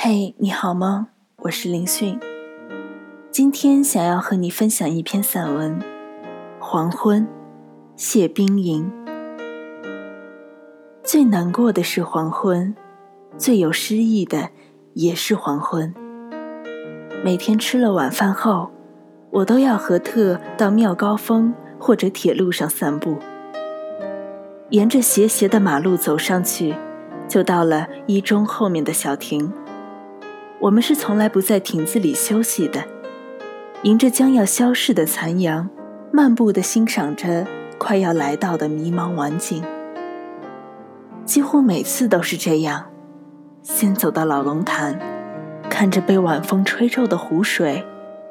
嘿，你好吗？我是林迅。今天想要和你分享一篇散文《黄昏》，谢冰莹。最难过的是黄昏，最有诗意的也是黄昏。每天吃了晚饭后，我都要和特到妙高峰或者铁路上散步。沿着斜斜的马路走上去，就到了一中后面的小亭。我们是从来不在亭子里休息的，迎着将要消逝的残阳，漫步的欣赏着快要来到的迷茫晚景。几乎每次都是这样：先走到老龙潭，看着被晚风吹皱的湖水；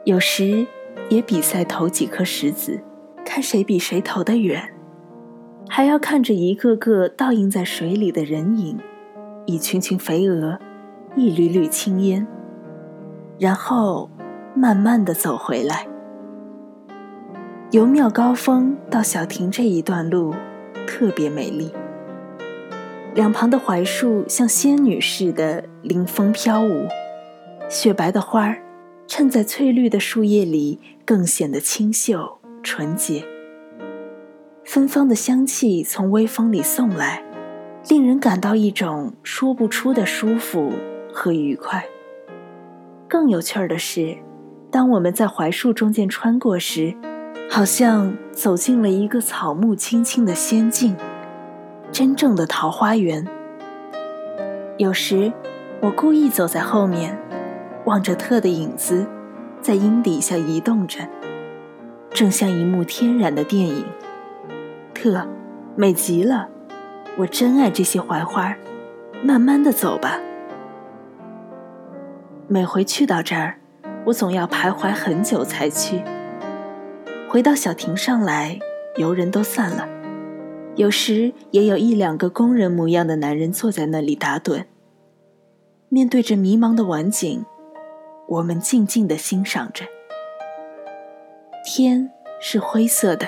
有时也比赛投几颗石子，看谁比谁投得远；还要看着一个个倒映在水里的人影，一群群肥鹅。一缕缕青烟，然后慢慢的走回来。由妙高峰到小亭这一段路特别美丽，两旁的槐树像仙女似的临风飘舞，雪白的花儿衬在翠绿的树叶里更显得清秀纯洁。芬芳的香气从微风里送来，令人感到一种说不出的舒服。和愉快。更有趣儿的是，当我们在槐树中间穿过时，好像走进了一个草木青青的仙境，真正的桃花源。有时，我故意走在后面，望着特的影子在阴底下移动着，正像一幕天然的电影。特，美极了，我真爱这些槐花。慢慢的走吧。每回去到这儿，我总要徘徊很久才去。回到小亭上来，游人都散了，有时也有一两个工人模样的男人坐在那里打盹。面对着迷茫的晚景，我们静静地欣赏着。天是灰色的，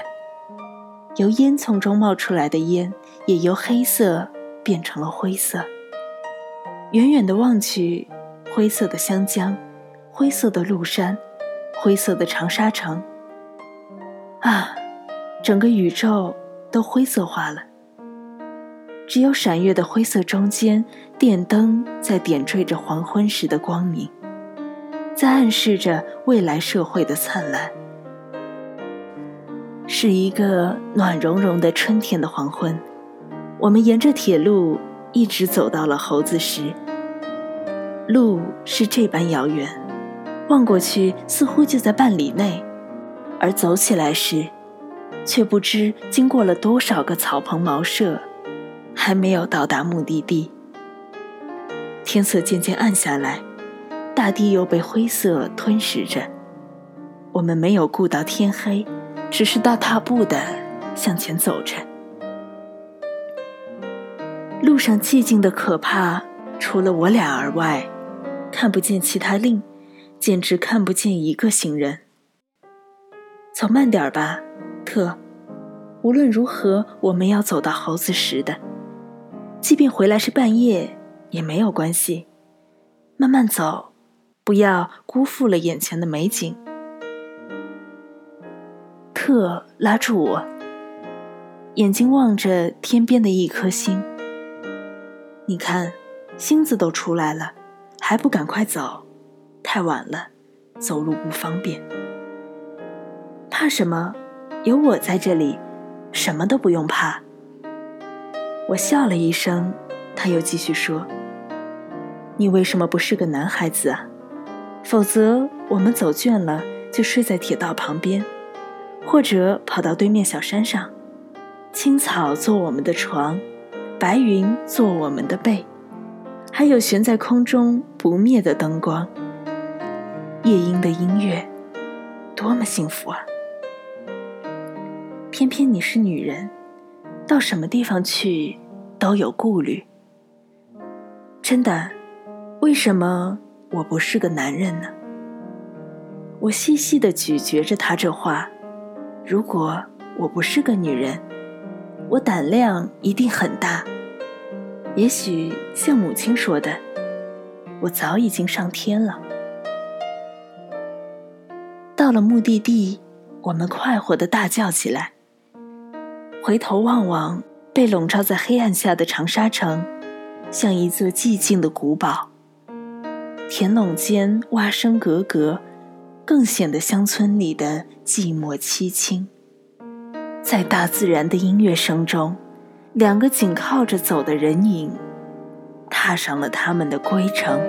由烟囱中冒出来的烟也由黑色变成了灰色。远远的望去。灰色的湘江，灰色的麓山，灰色的长沙城。啊，整个宇宙都灰色化了。只有闪月的灰色中间，电灯在点缀着黄昏时的光明，在暗示着未来社会的灿烂。是一个暖融融的春天的黄昏，我们沿着铁路一直走到了猴子石。路是这般遥远，望过去似乎就在半里内，而走起来时，却不知经过了多少个草棚茅舍，还没有到达目的地。天色渐渐暗下来，大地又被灰色吞噬着。我们没有顾到天黑，只是大踏步的向前走着。路上寂静的可怕，除了我俩而外。看不见其他令，简直看不见一个行人。走慢点儿吧，特。无论如何，我们要走到猴子石的，即便回来是半夜也没有关系。慢慢走，不要辜负了眼前的美景。特拉住我，眼睛望着天边的一颗星。你看，星子都出来了。还不赶快走，太晚了，走路不方便。怕什么？有我在这里，什么都不用怕。我笑了一声，他又继续说：“你为什么不是个男孩子啊？否则我们走倦了就睡在铁道旁边，或者跑到对面小山上，青草做我们的床，白云做我们的被。”还有悬在空中不灭的灯光，夜莺的音乐，多么幸福啊！偏偏你是女人，到什么地方去都有顾虑。真的，为什么我不是个男人呢？我细细的咀嚼着他这话。如果我不是个女人，我胆量一定很大。也许像母亲说的，我早已经上天了。到了目的地，我们快活的大叫起来。回头望望被笼罩在黑暗下的长沙城，像一座寂静的古堡。田垄间蛙声格格，更显得乡村里的寂寞凄清。在大自然的音乐声中，两个紧靠着走的人影，踏上了他们的归程。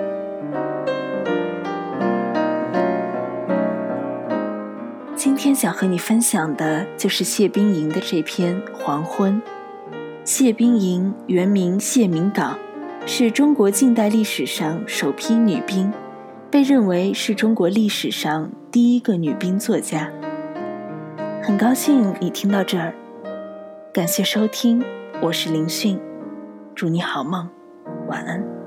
今天想和你分享的就是谢冰莹的这篇《黄昏》。谢冰莹原名谢明港，是中国近代历史上首批女兵，被认为是中国历史上第一个女兵作家。很高兴你听到这儿，感谢收听，我是林讯，祝你好梦，晚安。